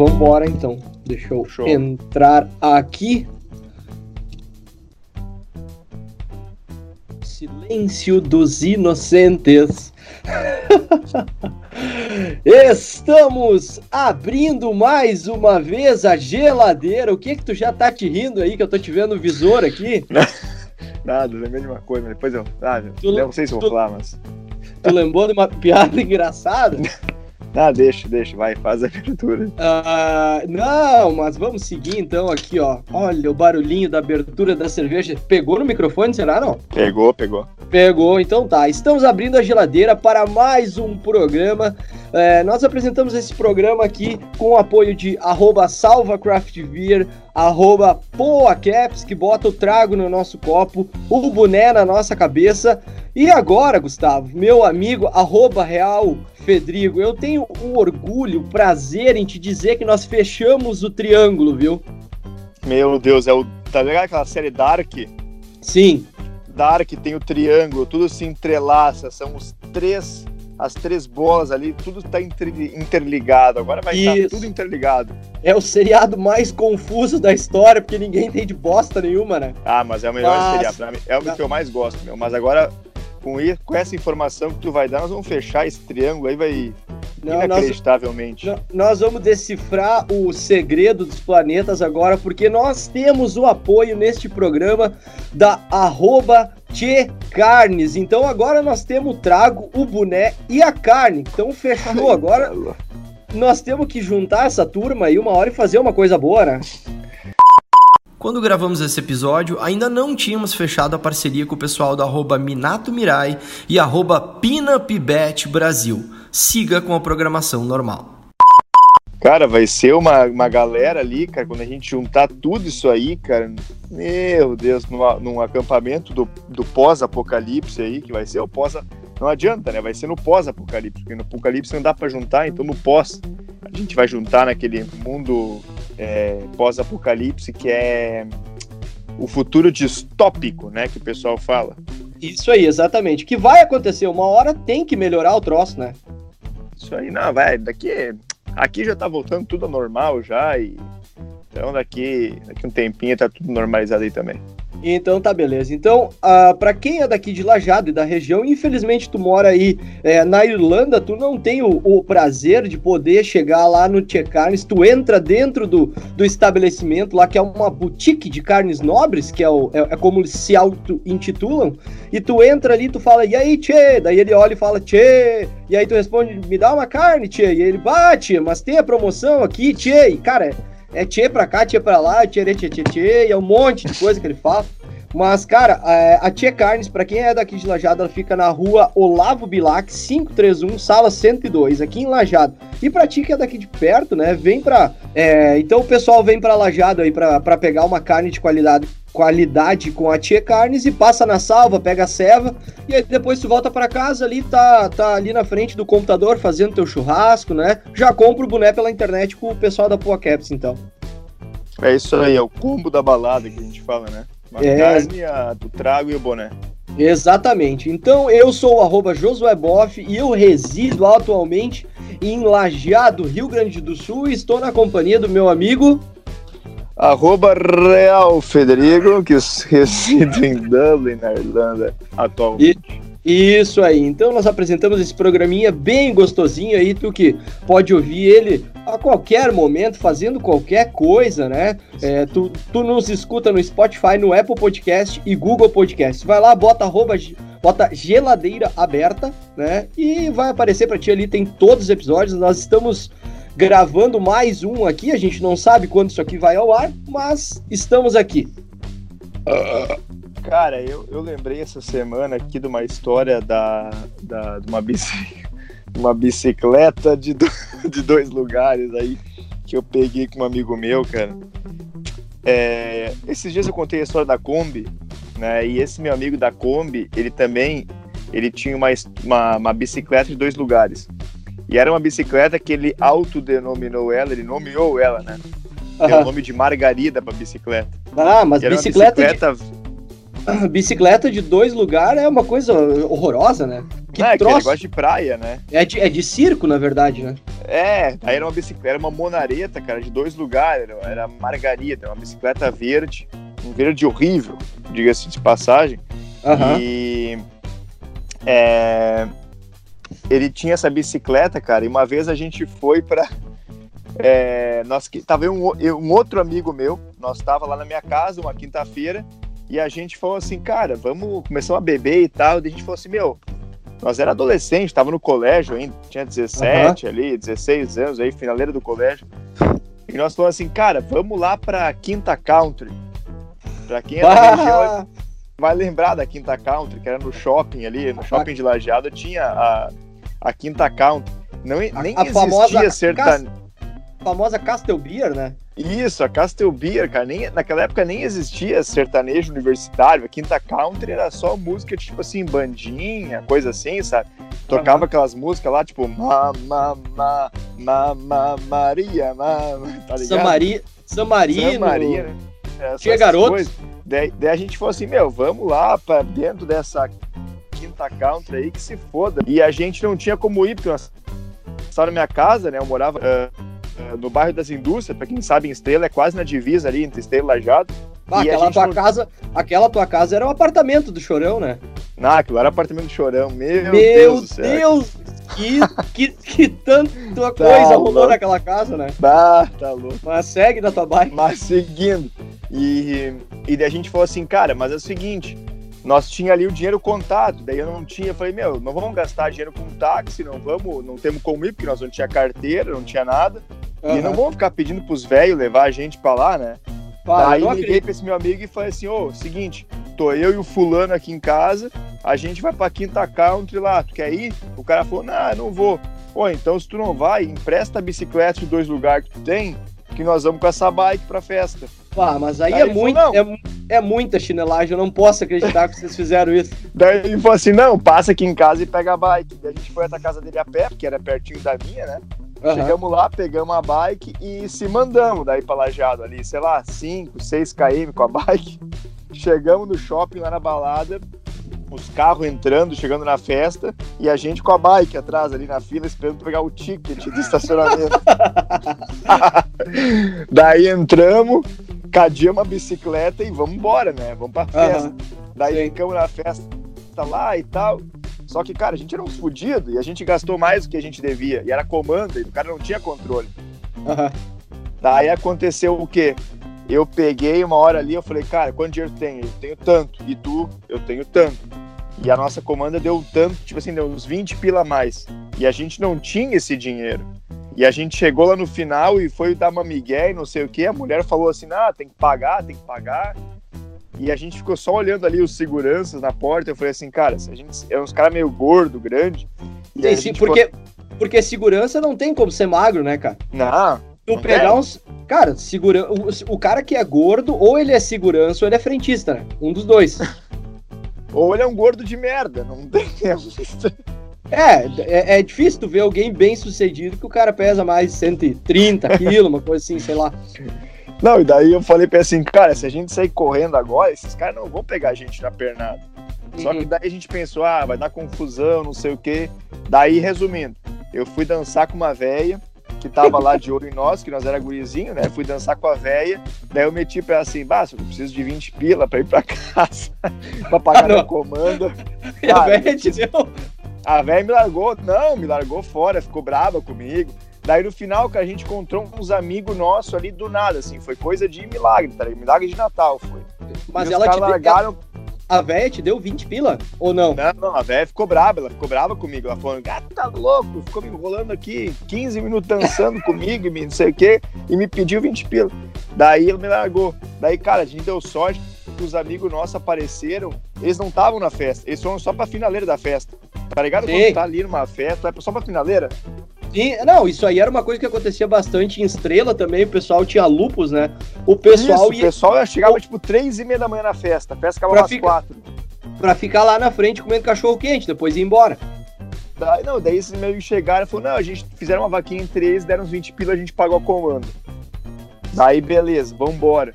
Vambora então. Deixa eu Show. entrar aqui. Silêncio dos inocentes. Estamos abrindo mais uma vez a geladeira. O que que tu já tá te rindo aí que eu tô te vendo no visor aqui? Nada, lembrei de uma coisa, mas depois eu. Ah, Tu- não sei se eu vou falar, mas. Tu lembrou de uma piada engraçada? Ah, deixa, deixa, vai, faz a abertura. Ah, não, mas vamos seguir então aqui, ó. Olha o barulhinho da abertura da cerveja. Pegou no microfone, será não? Pegou, pegou. Pegou, então tá. Estamos abrindo a geladeira para mais um programa. É, nós apresentamos esse programa aqui com o apoio de arroba salvacraftbeer, arroba poacaps, que bota o trago no nosso copo, o boné na nossa cabeça. E agora, Gustavo, meu amigo, arroba real Fedrigo, eu tenho o orgulho, o prazer em te dizer que nós fechamos o triângulo, viu? Meu Deus, é o. Tá ligado aquela série Dark? Sim, Dark tem o triângulo, tudo se entrelaça, são os três. As três bolas ali, tudo tá inter- interligado. Agora vai estar Isso. tudo interligado. é o seriado mais confuso da história, porque ninguém entende bosta nenhuma, né? Ah, mas é o melhor Mas- seriado. Pra mim, é o que eu mais gosto, meu. Mas agora, com, com essa informação que tu vai dar, nós vamos fechar esse triângulo aí, vai Não, nós, inacreditavelmente. nó- nós vamos decifrar o segredo dos planetas agora, porque nós temos o apoio neste programa da arroba Tchê Carnes. Então agora nós temos o trago, o boné e a carne. Então fechou. Agora nós temos que juntar essa turma aí uma hora e fazer uma coisa boa, né? Quando gravamos esse episódio, ainda não tínhamos fechado a parceria com o pessoal do arroba Minato Mirai e arroba PinupBet Brasil. Siga com a programação normal. Cara, vai ser uma, uma galera ali, cara, quando a gente juntar tudo isso aí, cara. Meu Deus, numa- num acampamento do, do pós-apocalipse aí, que vai ser o pós. Não adianta, né? Vai ser no pós-apocalipse, porque no apocalipse não dá pra juntar, então no pós. A gente vai juntar naquele mundo é, pós-apocalipse que é o futuro distópico, né? Que o pessoal fala. Isso aí, exatamente. O que vai acontecer? Uma hora tem que melhorar o troço, né? Isso aí, não, vai, daqui. Aqui já tá voltando tudo normal já, e. Então daqui, daqui um tempinho tá tudo normalizado aí também. Então tá beleza. Então, ah, pra quem é daqui de Lajado e da região, infelizmente tu mora aí é, na Irlanda, tu não tem o, o prazer de poder chegar lá no Tchê Carnes. Tu entra dentro do, do estabelecimento lá, que é uma boutique de carnes nobres, que é, o, é, é como eles se auto-intitulam, e tu entra ali, tu fala, e aí, Tchê? Daí ele olha e fala, Tchê! E aí tu responde, me dá uma carne, Tchê! E ele, bate, mas tem a promoção aqui, Tchê! E cara, é tchê pra cá, tchê pra lá, tchê, tchê, tchê, tchê, e é um monte de coisa que ele fala. Mas, cara, a Tia Carnes, pra quem é daqui de Lajado, ela fica na rua Olavo Bilac, 531, sala 102, aqui em Lajado. E pra ti que é daqui de perto, né, vem pra... é, então o pessoal vem pra Lajado aí pra, pra pegar uma carne de qualidade, qualidade com a Tia Carnes e passa na salva, pega a ceva, e aí depois tu volta pra casa ali, tá, tá ali na frente do computador fazendo teu churrasco, né? Já compra o boné pela internet com o pessoal da Poa Caps, então. É isso aí, é o combo da balada que a gente fala, né? Uma É. carne, a do trago e o boné. Exatamente. Então eu sou o arroba Josué Boff e eu resido atualmente em Lajeado, Rio Grande do Sul e estou na companhia do meu amigo. Arroba Real Federico, que reside em Dublin, na Irlanda, atualmente. Isso aí. Então nós apresentamos esse programinha bem gostosinho aí, tu que pode ouvir ele a qualquer momento, fazendo qualquer coisa, né? É, tu, tu nos escuta no Spotify, no Apple Podcast e Google Podcast. Vai lá, bota arroba, bota geladeira aberta, né? E vai aparecer pra ti ali, tem todos os episódios. Nós estamos gravando mais um aqui, a gente não sabe quando isso aqui vai ao ar, mas estamos aqui. Cara, eu, eu lembrei essa semana aqui de uma história da, da, de uma, bici, uma bicicleta de, do- de dois lugares aí que eu peguei com um amigo meu, cara. É, esses dias eu contei a história da Kombi, né? E esse meu amigo da Kombi, ele também ele tinha uma, uma, uma bicicleta de dois lugares. E era uma bicicleta que ele autodenominou ela, ele nomeou ela, né? Deu o nome de Margarida pra bicicleta. Ah, mas bicicleta, bicicleta De, bicicleta de dois lugares é uma coisa horrorosa, né? Que Não, é troço. gosta de praia, né? É de, é de circo, na verdade, né? É, aí era uma bicicleta, era uma monareta, cara, de dois lugares, era, era margarida, uma bicicleta verde, um verde horrível, diga-se de passagem. Aham. E é, ele tinha essa bicicleta, cara, e uma vez a gente foi pra. É, nós tava um, um outro amigo meu, nós tava lá na minha casa uma quinta-feira, e a gente falou assim, cara, vamos começar a beber e tal. E a gente falou assim, meu, nós era adolescente, tava no colégio ainda, tinha 17 ali, 16 anos aí, finaleira do colégio. E nós falamos assim, cara, vamos lá pra Quinta Country. Pra quem é da região, vai lembrar da Quinta Country, que era no shopping ali, no shopping de Lajeado, tinha a, a Quinta Country. Não, A- nem a famosa existia sertanejo. Famosa Castle Beer, né? Isso, a Castle Beer, cara, nem, naquela época nem existia sertanejo universitário. A Quinta Country era só música, tipo assim, bandinha, coisa assim, sabe? Tocava aquelas músicas lá, tipo, ma, ma, ma, ma, ma, Maria, ma, tá ligado? Samari, Samarino. San Maria, né? Essas Tinha garotos. Daí, daí a gente falou assim, meu, vamos lá pra dentro dessa quinta country aí que se foda. E a gente não tinha como ir, porque nós estava na minha casa, né? Eu morava ah, no bairro das indústrias, pra quem sabe, em Estrela é quase na divisa ali entre Estrela e Lajado. Ah, E aquela tua não- casa, aquela tua casa era um apartamento do Chorão, né? Ah, aquilo era apartamento do Chorão, meu, Meu Deus do céu. Deus, que, que, que tanta coisa rolou louco. naquela casa, né? Bah, tá louco. Mas segue na tua bike. Mas seguindo. E, e daí a gente falou assim, cara, mas é o seguinte, nós tinha ali o dinheiro contado, daí eu não tinha, falei, meu, não vamos gastar dinheiro com táxi, não vamos, não temos como ir, porque nós não tinha carteira, não tinha nada, e Aham. não vamos ficar pedindo pros velhos levar a gente pra lá, né? Pá, Daí eu liguei acredito. pra esse meu amigo e falei assim, ô, seguinte, tô eu e o fulano aqui em casa, a gente vai pra Quinta Country lá, tu quer ir? O cara falou, não, eu não vou. Pô, então se tu não vai, empresta a bicicleta de dois lugares que tu tem, que nós vamos com essa bike pra festa. Pá, mas aí é, falou, muito, é, é muita chinelagem, eu não posso acreditar que vocês fizeram isso. Daí ele falou assim: não, passa aqui em casa e pega a bike. Daí a gente foi até a casa dele a pé, porque era pertinho da minha, né? Aham. Chegamos lá, pegamos a bike e se mandamos daí pra Lajeado ali, sei lá, 5, 6 km com a bike. Chegamos no shopping lá na balada, os carros entrando, chegando na festa, e a gente com a bike atrás ali na fila, esperando pegar o ticket do estacionamento. daí entramos, cadeamos a bicicleta e vamos embora, né? Vamos pra festa. Aham. Daí Sim. ficamos na festa lá e tal. Só que, cara, a gente era um fudido e a gente gastou mais do que a gente devia. E era comanda, e o cara não tinha controle. Aham. Daí aconteceu o quê? Eu peguei uma hora ali, eu falei, cara, quanto dinheiro tem? Eu tenho tanto. E tu? Eu tenho tanto. E a nossa comanda deu tanto, tipo assim, deu uns 20 pila a mais. E a gente não tinha esse dinheiro. E a gente chegou lá no final e foi dar uma migué e não sei o que. A mulher falou assim, ah, tem que pagar, tem que pagar. E a gente ficou só olhando ali os seguranças na porta. Eu falei assim, cara, se a gente é uns caras meio gordo, grande. E Sim, sim, gente porque, porque segurança não tem como ser magro, né, cara? não, Tu Não pegar tem? uns. Cara, segura... o, o cara que é gordo, ou ele é segurança ou ele é frentista, né? Um dos dois. ou ele é um gordo de merda, não tem. É, é, é difícil tu ver alguém bem sucedido que o cara pesa mais de 130 quilos, uma coisa assim, sei lá. Não, e daí eu falei pra ele assim, cara, se a gente sair correndo agora, esses caras não vão pegar a gente na pernada. Só que Uhum. daí a gente pensou, ah, vai dar confusão, não sei o quê. Daí, resumindo, eu fui dançar com uma véia que tava lá de olho em nós, que nós era gurizinho, né? Fui dançar com a véia, daí eu meti pra ela assim, basta, eu preciso de 20 pila pra ir pra casa, pra pagar Ah, minha comanda. E a velha te deu. A véia me largou, não, me largou fora, ficou brava comigo. Daí no final, que a gente encontrou uns amigos nossos ali do nada, assim, foi coisa de milagre, tá ligado? Milagre de Natal foi. Mas E ela te largaram. A velha te deu 20 pila? Ou não? Não, não, a velha ficou brava, ela ficou brava comigo. Ela falou, gato, tá louco, ficou me enrolando aqui 15 minutos dançando comigo e me não sei o quê, e me pediu 20 pila. Daí ele me largou. Daí, cara, a gente deu sorte que os amigos nossos apareceram, eles não estavam na festa, eles foram só pra finaleira da festa. Tá ligado? Sim. Quando tá ali numa festa, vai só pra finaleira. Sim, não, isso aí era uma coisa que acontecia bastante em Estrela também, o pessoal tinha lupus, né? O pessoal Isso, ia o pessoal chegava tipo 3 e meia da manhã na festa, a festa acabava às ficar- 4. pra ficar lá na frente comendo cachorro quente, depois ir embora. Daí, não, daí esses meio chegaram e falaram, não, a gente fizeram uma vaquinha entre eles, deram uns 20 pila, a gente pagou a comando. Daí, beleza, vambora.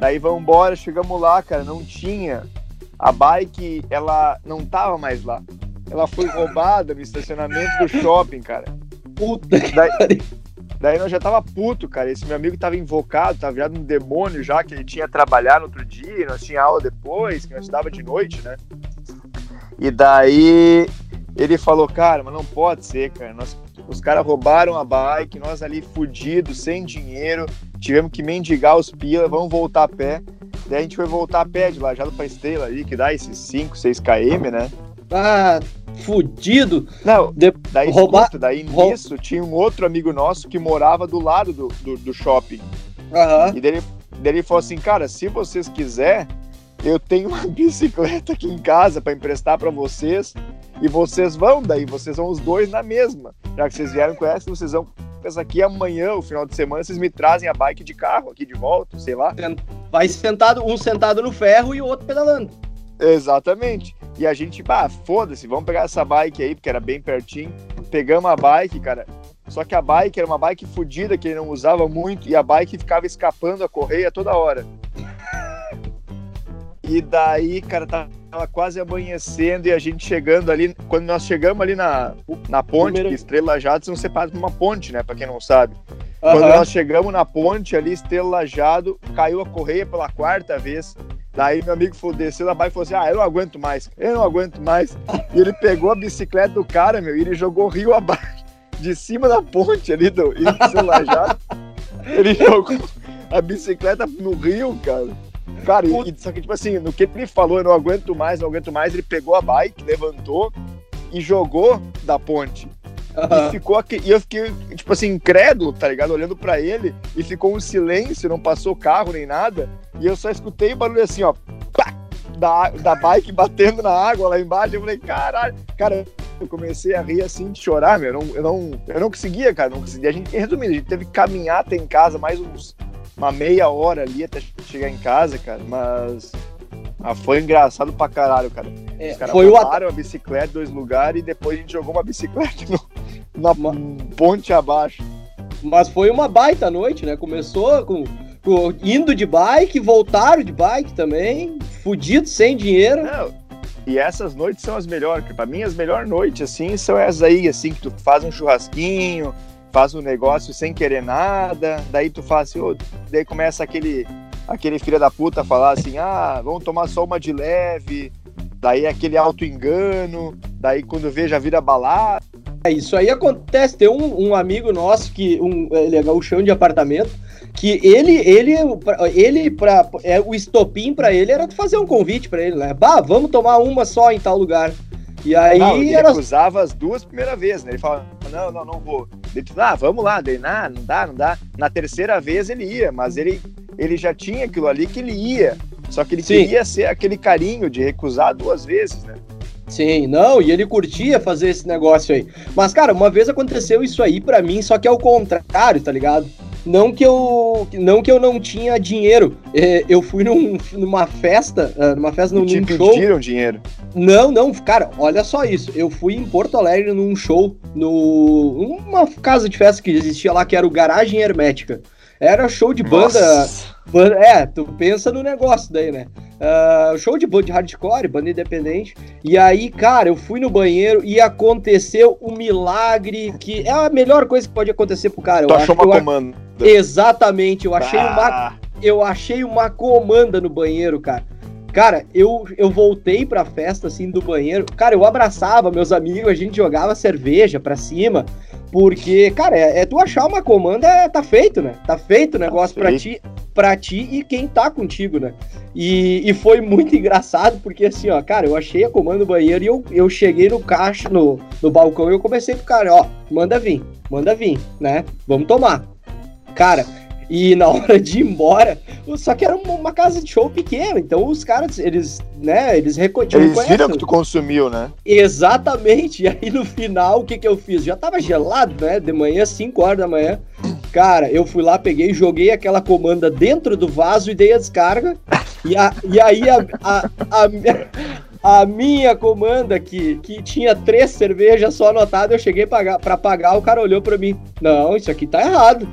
Daí, vambora, chegamos lá, cara, não tinha. A bike, ela não tava mais lá. Ela foi roubada no estacionamento do shopping, cara. Que daí, daí nós já tava puto, cara. Esse meu amigo tava invocado, tava virado um demônio já, que ele tinha que trabalhar no outro dia, nós tinha aula depois, que nós estudava de noite, né? E daí ele falou, cara, mas não pode ser, cara. Nós, os caras roubaram a bike, nós ali fudidos, sem dinheiro, tivemos que mendigar os pila, vamos voltar a pé. Daí a gente foi voltar a pé de Lajado pra Estrela ali, que dá esses 5, 6 km, né? Ah, fudido. Não, de... daí, roubar... Escuta, daí nisso tinha um outro amigo nosso que morava do lado do, do, do shopping. Uhum. E daí, daí ele falou assim, cara, se vocês quiserem, eu tenho uma bicicleta aqui em casa para emprestar para vocês e vocês vão, daí vocês vão os dois na mesma. Já que vocês vieram com essa, vocês vão essa aqui amanhã, o final de semana, vocês me trazem a bike de carro aqui de volta, sei lá. Vai sentado, um sentado no ferro e o outro pedalando. Exatamente. E a gente, pá, foda-se, vamos pegar essa bike aí, porque era bem pertinho. Pegamos a bike, cara. Só que a bike era uma bike fodida que ele não usava muito e a bike ficava escapando a correia toda hora. E daí, cara, tava quase amanhecendo e a gente chegando ali. Quando nós chegamos ali na, na ponte, Primeiro... que Estrela Jado são separados por uma ponte, né? Pra quem não sabe. Uhum. Quando nós chegamos na ponte ali, Estrela Jado, caiu a correia pela quarta vez. Daí meu amigo foi desceu da bike e falou assim: Ah, eu não aguento mais, eu não aguento mais. E ele pegou a bicicleta do cara, meu, e ele jogou rio abaixo, de cima da ponte ali do Estrela Jado. ele jogou a bicicleta no rio, cara. Cara, e, só que, tipo assim, no que ele falou, eu não aguento mais, não aguento mais, ele pegou a bike, levantou e jogou da ponte. Uhum. E ficou aqui, e eu fiquei, tipo assim, incrédulo, tá ligado? Olhando para ele, e ficou um silêncio, não passou carro nem nada, e eu só escutei o barulho assim, ó, pá, da, da bike batendo na água lá embaixo. Eu falei, caralho, cara, eu comecei a rir assim de chorar, meu. Eu não, eu não, eu não conseguia, cara, não conseguia. A gente, resumindo, a gente teve que caminhar até em casa mais uns uma meia hora ali até chegar em casa, cara, mas ah, foi engraçado pra caralho, cara. É, Os caras foi roubaram a bicicleta em dois lugares e depois a gente jogou uma bicicleta no, na uma... ponte abaixo. Mas foi uma baita noite, né? Começou com, com indo de bike, voltaram de bike também, fudido, sem dinheiro. Não, e essas noites são as melhores, para mim as melhores noites, assim, são essas aí, assim, que tu faz um churrasquinho, faz um negócio sem querer nada, daí tu faz assim, oh, daí começa aquele aquele filho da puta falar assim, ah, vamos tomar só uma de leve, daí aquele auto engano, daí quando vê já vira balada. É, isso aí acontece, tem um, um amigo nosso que um, ele é gauchão de apartamento, que ele ele ele para é o estopim para ele era fazer um convite para ele, né? Bah, vamos tomar uma só em tal lugar. E aí não, ele recusava as duas primeiras vezes, né? Ele falava, não, não, não vou. Ele ah, vamos lá, daí, ah, não dá, não dá. Na terceira vez ele ia, mas ele, ele já tinha aquilo ali que ele ia. Só que ele Sim. queria ser aquele carinho de recusar duas vezes, né? Sim, não, e ele curtia fazer esse negócio aí. Mas, cara, uma vez aconteceu isso aí para mim, só que é o contrário, tá ligado? Não que eu não que eu não tinha dinheiro. É, eu fui num, numa festa, ah, numa festa num, Te num show. pediram dinheiro? Não, não, cara, olha só isso. Eu fui em Porto Alegre num show, no uma casa de festa que existia lá que era o Garagem Hermética. Era show de banda. é, tu pensa no negócio daí, né? Uh, show de banda de hardcore, banda independente. E aí, cara, eu fui no banheiro e aconteceu um milagre que é a melhor coisa que pode acontecer pro cara. Tu eu achou uma comanda. Exatamente, eu achei uma eu achei uma comanda no banheiro, cara. Cara, eu, eu voltei pra festa, assim, do banheiro. Cara, eu abraçava meus amigos, a gente jogava cerveja pra cima. Porque, cara, é, é tu achar uma comanda, é, tá feito, né? Tá feito o tá negócio tá pra ti, pra ti e quem tá contigo, né? E, e foi muito engraçado, porque assim, ó, cara, eu achei a comanda no banheiro e eu, eu cheguei no caixa, no, no balcão, e eu comecei com o cara, ó, manda vir, manda vir, né? Vamos tomar. Cara, e na hora de ir embora, só que era uma casa de show pequena, então os caras, eles, né, eles recolhiam. Eles viram que tu consumiu, né? Exatamente. E aí no final, o que que eu fiz? Já tava gelado, né? De manhã, 5 horas da manhã. Cara, eu fui lá, peguei, joguei aquela comanda dentro do vaso e dei a descarga. E, a, e aí a, a, a, a minha comanda, que, que tinha três cervejas só anotadas, eu cheguei pagar, pra pagar, o cara olhou pra mim. Não, isso aqui tá errado.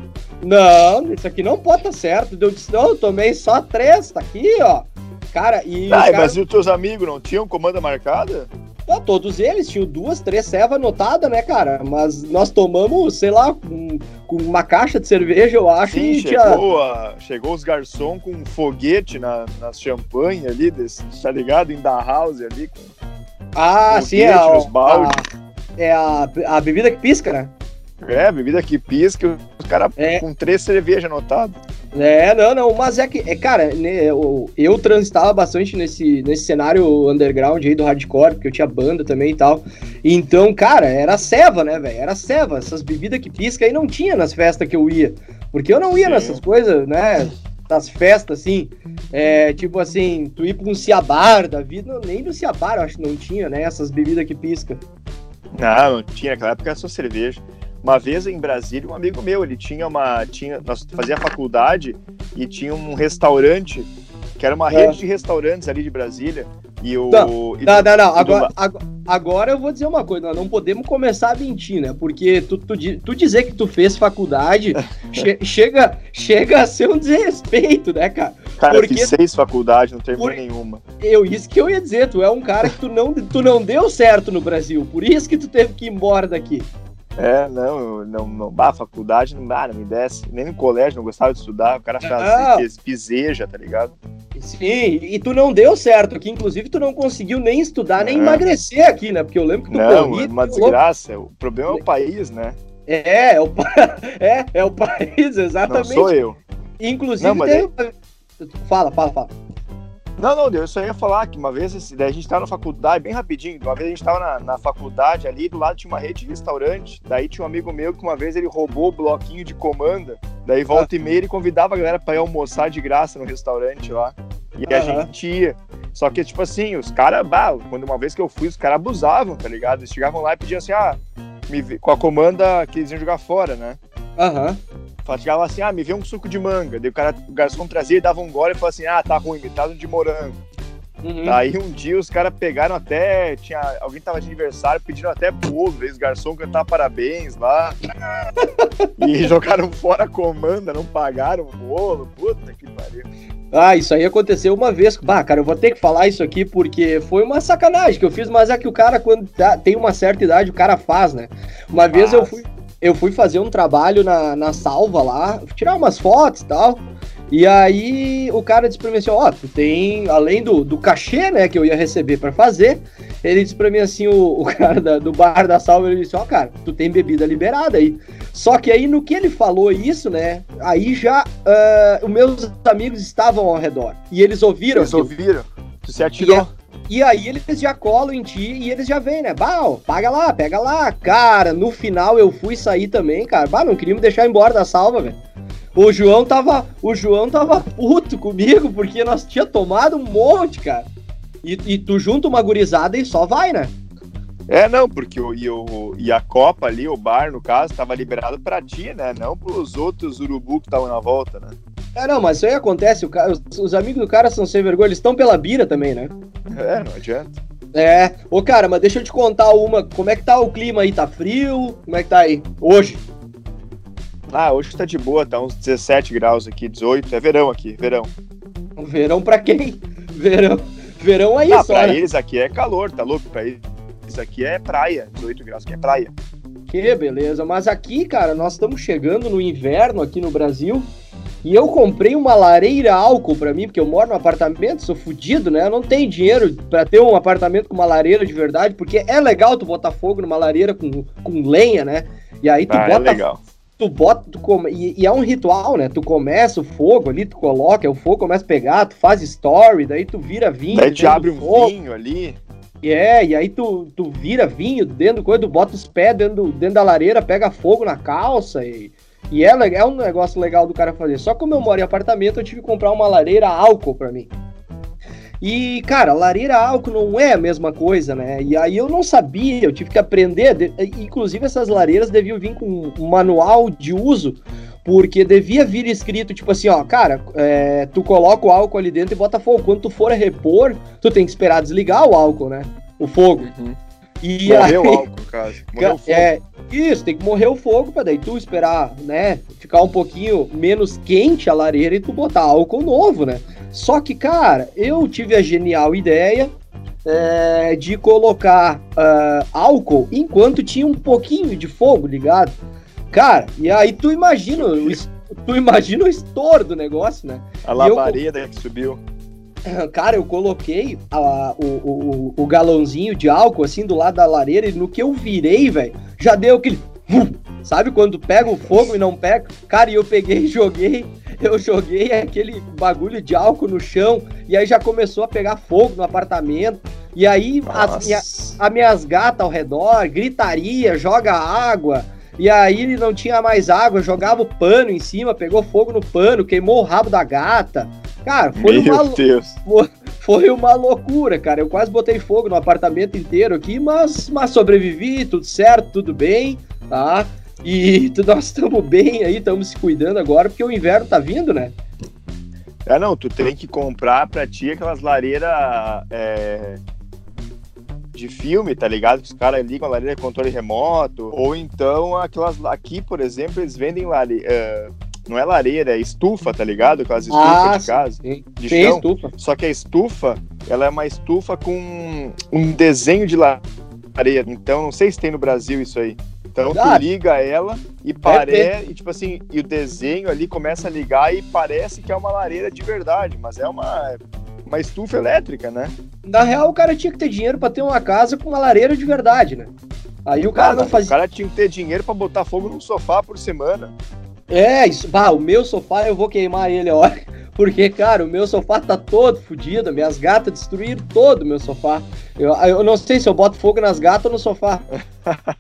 Não, isso aqui não pode estar tá certo. Eu disse, não, eu tomei só três, tá aqui, ó. Cara, e. Ah, cara... mas e os teus amigos não tinham comanda marcada? Ah, todos eles tinham duas, três cevas anotadas, né, cara? Mas nós tomamos, sei lá, com, com uma caixa de cerveja, eu acho. Sim, e chegou, a, chegou os garçons com um foguete na, na champanhe ali, desse, tá ligado? Em da house ali. Com ah, sim, é a, a, é a, a bebida que pisca, né? É, bebida que pisca, os caras é. com três cervejas anotadas. É, não, não, mas é que, é, cara, né, eu, eu transitava bastante nesse, nesse cenário underground aí do hardcore, porque eu tinha banda também e tal. Então, cara, era ceva, né, velho? Era ceva. Essas bebidas que pisca aí não tinha nas festas que eu ia. Porque eu não ia Sim. nessas coisas, né? Das festas, assim. É, tipo assim, tu ir pra um Ciabar da vida, não, nem no Ciabar eu acho que não tinha, né? Essas bebidas que pisca. Não, não tinha, naquela época era só cerveja. Uma vez em Brasília, um amigo meu, ele tinha uma. Tinha, nós fazia faculdade e tinha um restaurante, que era uma é. rede de restaurantes ali de Brasília. E o. Não, e não, não, não. Agora, do... agora eu vou dizer uma coisa, nós não podemos começar a mentir, né? Porque tu, tu, tu dizer que tu fez faculdade che, chega, chega a ser um desrespeito, né, cara? Cara, Porque... eu fiz seis faculdades, não terminei por... nenhuma. Eu, isso que eu ia dizer, tu é um cara que tu não, tu não deu certo no Brasil, por isso que tu teve que ir embora daqui. É, não, não, não, bah, faculdade não, dá, não me desce, nem no colégio não gostava de estudar, o cara fazia piseja, tá ligado? Sim, e tu não deu certo aqui, inclusive tu não conseguiu nem estudar, nem é. emagrecer aqui, né? Porque eu lembro que tu Não, corri, é uma desgraça, o problema é o país, né? É, é o, é, é o país, exatamente. Não sou eu. Inclusive, não, tem... fala, fala, fala. Não, não, eu só ia falar que uma vez a gente tava na faculdade, bem rapidinho, uma vez a gente tava na, na faculdade ali, do lado tinha uma rede de restaurante, daí tinha um amigo meu que uma vez ele roubou o bloquinho de comanda, daí volta e meia ele convidava a galera pra ir almoçar de graça no restaurante lá. E uhum. a gente ia. Só que, tipo assim, os caras, quando uma vez que eu fui, os caras abusavam, tá ligado? Eles chegavam lá e pediam assim, ah, me, com a comanda que eles iam jogar fora, né? Aham. Uhum. Chegava assim, ah, me vê um suco de manga. Daí o, cara, o garçom trazia e dava um gole e falava assim, ah, tá ruim, me traz um de morango. Uhum. Daí um dia os caras pegaram até. Tinha, alguém tava de aniversário, pediram até bolo, daí os garçom cantar parabéns lá. e jogaram fora a comanda, não pagaram o bolo. Puta que pariu. Ah, isso aí aconteceu uma vez. Bah, cara, eu vou ter que falar isso aqui porque foi uma sacanagem que eu fiz, mas é que o cara, quando tá, tem uma certa idade, o cara faz, né? Uma vez eu fui, eu fui fazer um trabalho na, na salva lá, tirar umas fotos e tal. E aí o cara disse pra mim assim, ó, oh, tu tem, além do, do cachê, né, que eu ia receber para fazer, ele disse pra mim assim, o, o cara da, do bar da salva, ele disse, ó, oh, cara, tu tem bebida liberada aí. Só que aí no que ele falou isso, né, aí já uh, os meus amigos estavam ao redor. E eles ouviram. Eles ouviram? Tu se atirou. E aí eles já colam em ti e eles já vêm, né? Bah, paga lá, pega lá. Cara, no final eu fui sair também, cara. Bah, não queria me deixar embora da salva, velho. O João tava, o João tava puto comigo porque nós tinha tomado um monte, cara. E, e tu junta uma gurizada e só vai, né? É, não, porque o, e, o, e a Copa ali, o bar, no caso, tava liberado pra ti, né? Não pros outros urubu que estavam na volta, né? É, não, mas isso aí acontece, o cara, os, os amigos do cara são sem vergonha, eles estão pela bira também, né? É, não adianta. É, ô cara, mas deixa eu te contar uma, como é que tá o clima aí? Tá frio? Como é que tá aí? Hoje? Ah, hoje tá de boa, tá uns 17 graus aqui, 18, é verão aqui, verão. Verão pra quem? Verão, verão aí ah, só, pra né? eles aqui é calor, tá louco? Pra eles aqui é praia, 18 graus aqui é praia. Que beleza, mas aqui, cara, nós estamos chegando no inverno aqui no Brasil e eu comprei uma lareira álcool para mim, porque eu moro no apartamento, sou fudido, né? Eu não tenho dinheiro para ter um apartamento com uma lareira de verdade, porque é legal tu botar fogo numa lareira com, com lenha, né? E aí tu ah, é bota. É legal. Tu bota, tu come, e, e, é um ritual, né? Tu começa o fogo ali, tu coloca, o fogo começa a pegar, tu faz story, daí tu vira vinho. Daí te abre um fogo. vinho ali. É, e aí tu, tu vira vinho dentro do coisa, tu bota os pés dentro, dentro da lareira, pega fogo na calça e e é, é um negócio legal do cara fazer. Só como eu moro em apartamento, eu tive que comprar uma lareira álcool para mim. E, cara, lareira álcool não é a mesma coisa, né? E aí eu não sabia, eu tive que aprender. De, inclusive, essas lareiras deviam vir com um manual de uso, porque devia vir escrito, tipo assim, ó, cara, é, tu coloca o álcool ali dentro e bota fogo. Quando tu for repor, tu tem que esperar desligar o álcool, né? O fogo. Uhum. E Morreu aí, o álcool, cara. Morreu o fogo. É, isso, tem que morrer o fogo pra daí tu esperar, né? Ficar um pouquinho menos quente a lareira e tu botar álcool novo, né? Só que, cara, eu tive a genial ideia é, de colocar uh, álcool enquanto tinha um pouquinho de fogo ligado. Cara, e aí tu imagina, o, tu imagina o estouro do negócio, né? A labareda eu, que subiu. Cara, eu coloquei a, o, o, o, galãozinho de álcool assim do lado da lareira e no que eu virei, velho, já deu aquele. Sabe quando pega o fogo e não pega? Cara, e eu peguei e joguei. Eu joguei aquele bagulho de álcool no chão e aí já começou a pegar fogo no apartamento. E aí as, minha, as minhas gatas ao redor, gritaria, joga água. E aí não tinha mais água, jogava o pano em cima, pegou fogo no pano, queimou o rabo da gata. Cara, foi Meu uma Deus. Foi uma loucura, cara. Eu quase botei fogo no apartamento inteiro aqui, mas, mas sobrevivi, tudo certo, tudo bem, tá? E nós estamos bem aí, estamos se cuidando agora, porque o inverno tá vindo, né? É, não, tu tem que comprar pra ti aquelas lareiras é, de filme, tá ligado? Que os caras ligam a lareira de controle remoto. Ou então aquelas. Aqui, por exemplo, eles vendem lareira. Uh, não é lareira, é estufa, tá ligado? Aquelas estufas ah, de casa. Sim. De chão. estufa. Só que a estufa, ela é uma estufa com um desenho de lareira. Então, não sei se tem no Brasil isso aí. Então tu liga ela e parece, e, tipo assim, e o desenho ali começa a ligar e parece que é uma lareira de verdade, mas é uma uma estufa elétrica, né? Na real, o cara tinha que ter dinheiro para ter uma casa com uma lareira de verdade, né? Aí o cara, cara não fazia. O cara tinha que ter dinheiro para botar fogo num sofá por semana. É, isso. Bah, o meu sofá eu vou queimar ele, ó. Porque, cara, o meu sofá tá todo fodido. Minhas gatas destruíram todo o meu sofá. Eu, eu não sei se eu boto fogo nas gatas ou no sofá.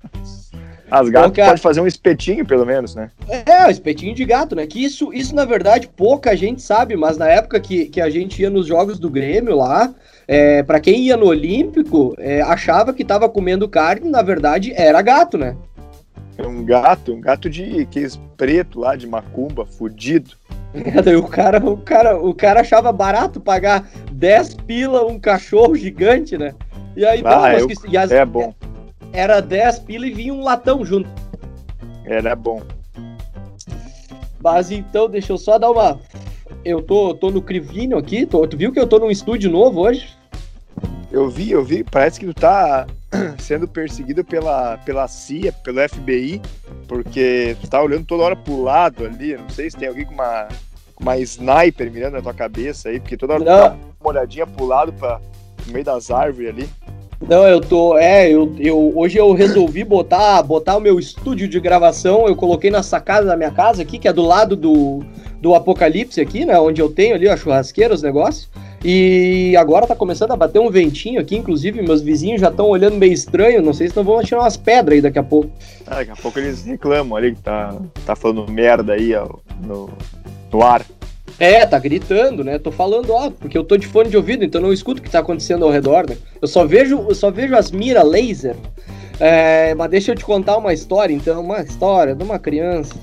As gatas então, podem fazer um espetinho, pelo menos, né? É, um espetinho de gato, né? Que isso, isso, na verdade, pouca gente sabe, mas na época que, que a gente ia nos jogos do Grêmio lá, é, para quem ia no Olímpico, é, achava que tava comendo carne, na verdade, era gato, né? Um gato, um gato de queijo preto lá, de macumba, fudido. É, o cara, o, cara, o cara achava barato pagar 10 pila um cachorro gigante, né? E aí, ah, não, eu, que, as, é bom era 10 pila e vinha um latão junto. Era bom. Mas então, deixa eu só dar uma. Eu tô, tô no Crivino aqui, tô... tu viu que eu tô num estúdio novo hoje? Eu vi, eu vi. Parece que tu tá sendo perseguido pela, pela CIA, pelo FBI, porque tu tá olhando toda hora pro lado ali. Não sei se tem alguém com uma, com uma sniper mirando na tua cabeça aí, porque toda hora tu dá uma olhadinha pro lado, pra, no meio das árvores ali. Não, eu tô. É, eu, eu hoje eu resolvi botar, botar o meu estúdio de gravação. Eu coloquei na sacada da minha casa aqui, que é do lado do, do Apocalipse aqui, né? Onde eu tenho ali a churrasqueira, os negócios. E agora tá começando a bater um ventinho aqui, inclusive meus vizinhos já estão olhando meio estranho, não sei se não vão tirar umas pedras aí daqui a pouco. Ah, daqui a pouco eles reclamam ali que tá, tá falando merda aí ó, no, no ar. É, tá gritando, né? Tô falando alto, porque eu tô de fone de ouvido, então não escuto o que tá acontecendo ao redor, né? Eu só vejo, eu só vejo as mira laser. É, mas deixa eu te contar uma história, então, uma história de uma criança.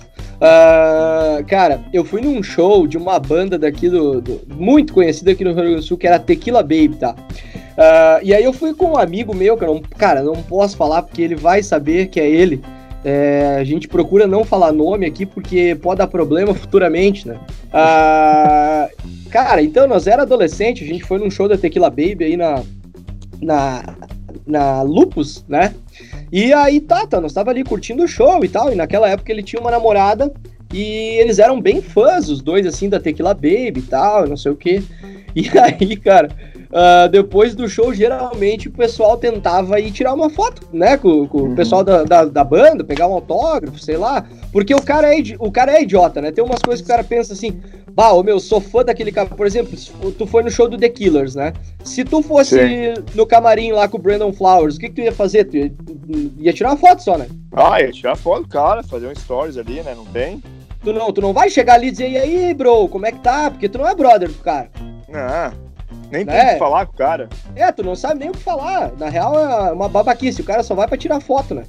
Uh, cara, eu fui num show de uma banda daqui do, do, muito conhecida aqui no Rio Grande do Sul, que era Tequila Baby, tá? Uh, e aí eu fui com um amigo meu, que eu não, cara, não posso falar porque ele vai saber que é ele. É, a gente procura não falar nome aqui porque pode dar problema futuramente, né? Ah, cara, então nós era adolescente, a gente foi num show da Tequila Baby aí na, na, na Lupus, né? E aí tá, nós tava ali curtindo o show e tal, e naquela época ele tinha uma namorada e eles eram bem fãs, os dois, assim, da Tequila Baby e tal, não sei o que. E aí, cara, Uh, depois do show, geralmente o pessoal tentava ir tirar uma foto, né? Com, com uhum. o pessoal da, da, da, banda, pegar um autógrafo, sei lá. Porque o cara, é, o cara é idiota, né? Tem umas coisas que o cara pensa assim, bah, ô meu, sou fã daquele cara. Por exemplo, tu foi no show do The Killers, né? Se tu fosse Sim. no camarim lá com o Brandon Flowers, o que, que tu ia fazer? Tu ia, ia tirar uma foto só, né? Ah, ia tirar foto, cara, fazer um stories ali, né? Não tem? Tu não, tu não vai chegar ali e dizer, e aí, bro, como é que tá? Porque tu não é brother do cara. Não. Nem tem o que né? falar com o cara. É, tu não sabe nem o que falar. Na real, é uma babaquice. O cara só vai pra tirar foto, né?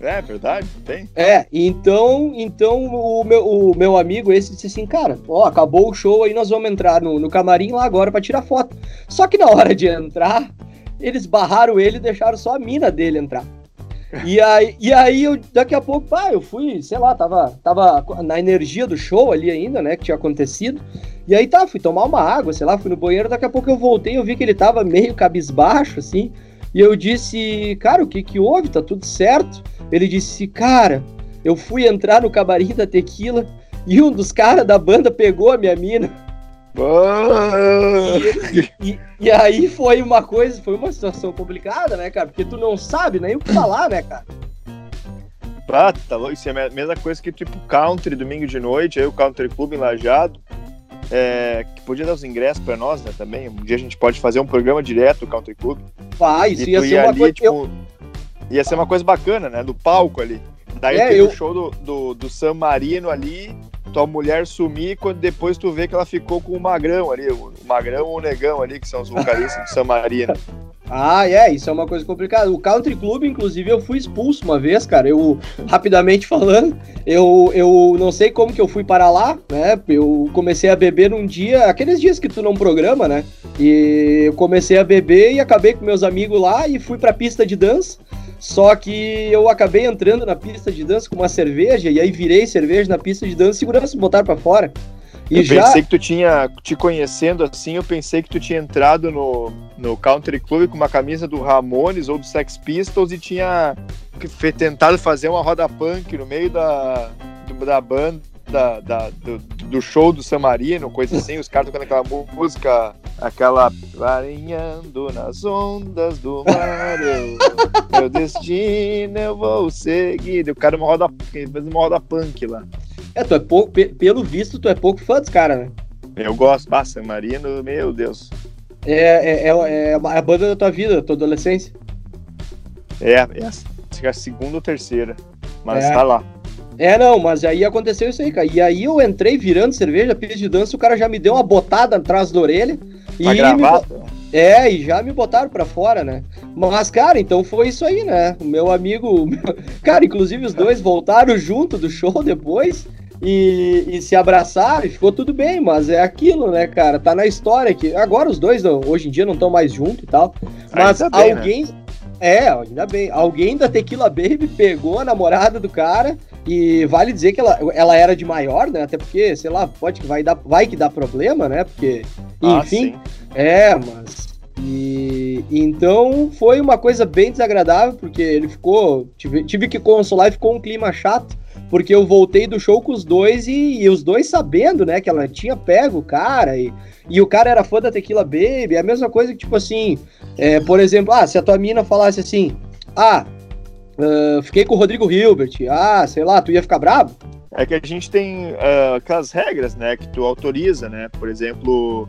É, verdade, tem. É, então, então o, meu, o meu amigo esse disse assim, cara, ó, acabou o show aí, nós vamos entrar no, no camarim lá agora para tirar foto. Só que na hora de entrar, eles barraram ele e deixaram só a mina dele entrar. E aí, e aí eu, daqui a pouco, pá, eu fui, sei lá, tava, tava na energia do show ali ainda, né, que tinha acontecido. E aí tá, fui tomar uma água, sei lá, fui no banheiro, daqui a pouco eu voltei, eu vi que ele tava meio cabisbaixo, assim. E eu disse, cara, o que que houve? Tá tudo certo? Ele disse, cara, eu fui entrar no camarim da tequila e um dos caras da banda pegou a minha mina. E, e, e, aí foi uma coisa, foi uma situação complicada, né, cara? Porque tu não sabe nem o que falar, né, cara? Ah, tá louco. Isso é a mesma coisa que tipo country domingo de noite, aí o country club enlajado. É, que podia dar os ingressos para nós, né, também. Um dia a gente pode fazer um programa direto do Country Club. Ah, isso ia ser uma ali, coisa... Tipo, eu... Ia ser uma coisa bacana, né, do palco ali. Daí é, eu... o show do, do, do San Marino ali, tua mulher sumir quando depois tu vê que ela ficou com o Magrão ali, o Magrão ou o Negão ali, que são os vocalistas do San Marino. Ah, é, isso é uma coisa complicada. O Country Club, inclusive, eu fui expulso uma vez, cara. Eu, rapidamente falando, eu, eu não sei como que eu fui para lá, né? Eu comecei a beber num dia, aqueles dias que tu não programa, né? E eu comecei a beber e acabei com meus amigos lá e fui pra pista de dança. Só que eu acabei entrando na pista de dança com uma cerveja e aí virei cerveja na pista de dança e segurança botaram para fora. E eu já... pensei que tu tinha, te conhecendo assim, eu pensei que tu tinha entrado no, no Country Club com uma camisa do Ramones ou do Sex Pistols e tinha tentado fazer uma roda punk no meio da, da banda da, da do, do, show do San Marino, coisa assim, os caras tocando aquela música, aquela Varinhando nas ondas do mar, eu, meu destino eu vou seguir. O cara uma roda, fez uma roda punk lá. É, tu é pouco, pelo visto, tu é pouco fã dos caras, né? Eu gosto, ah, San Marino, meu Deus. É, é, é, é a banda da tua vida, da tua adolescência. É, é a segunda ou terceira, mas é. tá lá. É, não, mas aí aconteceu isso aí, cara. E aí eu entrei virando cerveja, pista de dança, o cara já me deu uma botada atrás da orelha. E gravata? Me... É, e já me botaram pra fora, né? Mas, cara, então foi isso aí, né? O meu amigo. Cara, inclusive os dois voltaram junto do show depois. E, e, se abraçaram e ficou tudo bem, mas é aquilo, né, cara? Tá na história que agora os dois não, hoje em dia não estão mais juntos e tal. Mas bem, alguém. Né? É, ainda bem. Alguém da Tequila Baby pegou a namorada do cara e vale dizer que ela, ela era de maior, né? Até porque, sei lá, pode que vai dar, vai que dá problema, né? Porque, ah, enfim. É, mas. E então foi uma coisa bem desagradável, porque ele ficou. Tive, tive que consolar e ficou um clima chato. Porque eu voltei do show com os dois e, e, os dois sabendo, né, que ela tinha pego o cara e, e o cara era fã da Tequila Baby. É a mesma coisa que, tipo assim, é, por exemplo, ah, se a tua mina falasse assim, ah, Uh, fiquei com o Rodrigo Hilbert. Ah, sei lá, tu ia ficar bravo? É que a gente tem uh, aquelas regras, né, que tu autoriza, né? Por exemplo,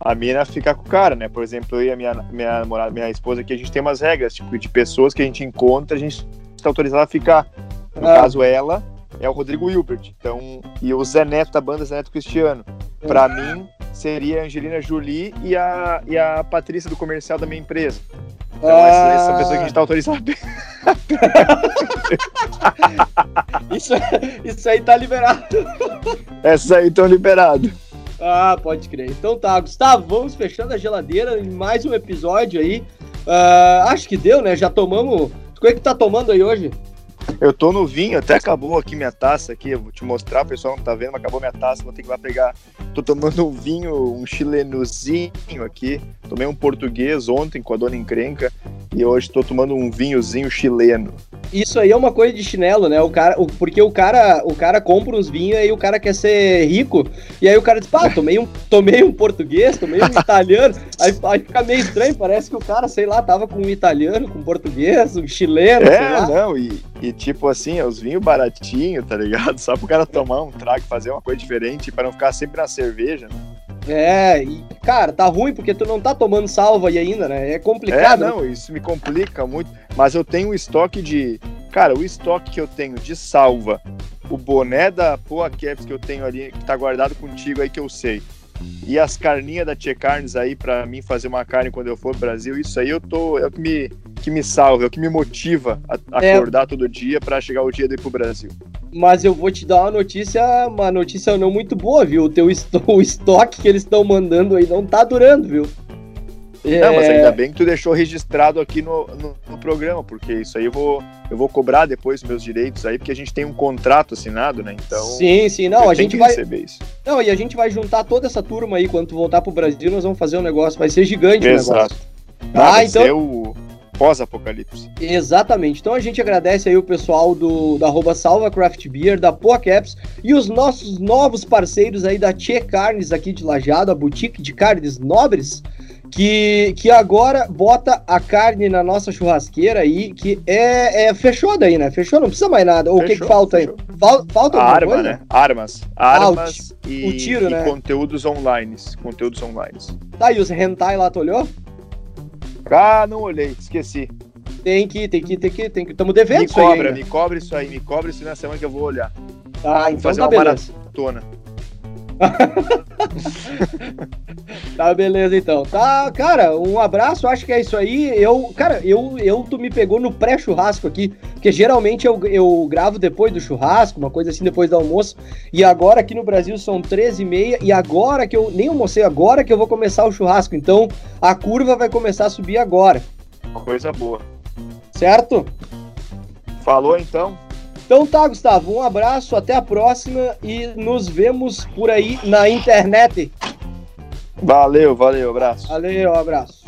a mina ficar com o cara, né? Por exemplo, eu e a minha, minha namorada, minha esposa aqui, a gente tem umas regras, tipo, de pessoas que a gente encontra, a gente está autorizado a ficar. No ah. caso, ela é o Rodrigo Hilbert. Então, e o Zé Neto da banda Zé Neto Cristiano. Para mim, seria a Angelina Jolie e a, e a Patrícia do comercial da minha empresa. Então, ah. essa, essa pessoa que a gente tá autorizado. isso, isso aí tá liberado. Essa aí estão liberado. Ah, pode crer. Então tá, Gustavo, vamos fechando a geladeira em mais um episódio aí. Uh, acho que deu, né? Já tomamos. O que é que tá tomando aí hoje? Eu tô no vinho, até acabou aqui minha taça aqui, eu vou te mostrar, o pessoal não tá vendo, mas acabou minha taça, vou ter que ir lá pegar. Tô tomando um vinho, um chilenozinho aqui. Tomei um português ontem com a dona encrenca e hoje tô tomando um vinhozinho chileno. Isso aí é uma coisa de chinelo, né? O cara, o, porque o cara, o cara compra uns vinhos e o cara quer ser rico. E aí o cara diz, pá, tomei um, tomei um português, tomei um italiano. Aí, aí fica meio estranho, parece que o cara, sei lá, tava com um italiano, com um português, um chileno. É, não, e, e tipo assim, os vinhos baratinhos, tá ligado? Só pro cara tomar um trago, fazer uma coisa diferente, para não ficar sempre na cerveja, né? É, e, cara, tá ruim porque tu não tá tomando salva aí ainda, né? É complicado. É, não, isso me complica muito. Mas eu tenho um estoque de. Cara, o estoque que eu tenho de salva, o boné da Poa Caps que eu tenho ali, que tá guardado contigo aí que eu sei. E as carninhas da Tia Carnes aí para mim fazer uma carne quando eu for pro Brasil, isso aí eu tô é o que me que me salva, é o que me motiva a, é. acordar todo dia para chegar o dia de ir pro Brasil. Mas eu vou te dar uma notícia, uma notícia não muito boa, viu? O teu esto o estoque que eles estão mandando aí não tá durando, viu? É... Não, mas ainda bem que tu deixou registrado aqui no, no, no, programa, porque isso aí eu vou, eu vou cobrar depois meus direitos aí, porque a gente tem um contrato assinado, né? Então. Sim, sim, não, a gente vai. Receber isso. Não, e a gente vai juntar toda essa turma aí. Quando tu voltar pro Brasil, nós vamos fazer um negócio. Vai ser gigante Exato. o negócio. Ah, vai então. O pós-apocalipse. Exatamente. Então a gente agradece aí o pessoal do da arroba Salva Craft Beer, da Poacaps e os nossos novos parceiros aí da Tchê Carnes aqui de Lajado, a boutique de carnes nobres que, que agora bota a carne na nossa churrasqueira aí, que é, é fechou daí, né? Fechou, não precisa mais nada. o que, que falta aí? Fal, falta alguma Arma, coisa? né? Armas. Armas ah, o, e, o tiro, e né? conteúdos online. Conteúdos online. Tá, e os hentai lá, tu olhou? Ah, não olhei, esqueci. Tem que, tem que, tem que, tem que. Tamo devendo me isso cobra, aí. Me cobra isso aí, me cobra isso na semana que eu vou olhar. Ah, então fazer tá uma beleza. maratona. tá, beleza então. Tá, cara, um abraço, acho que é isso aí. Eu, cara, eu, eu tu me pegou no pré-churrasco aqui, porque geralmente eu, eu gravo depois do churrasco, uma coisa assim, depois do almoço. E agora aqui no Brasil são 13 e meia, e agora que eu nem almocei, agora que eu vou começar o churrasco. Então a curva vai começar a subir agora. Coisa boa. Certo? Falou então. Então tá, Gustavo, um abraço, até a próxima e nos vemos por aí na internet. Valeu, valeu, abraço. Valeu, abraço.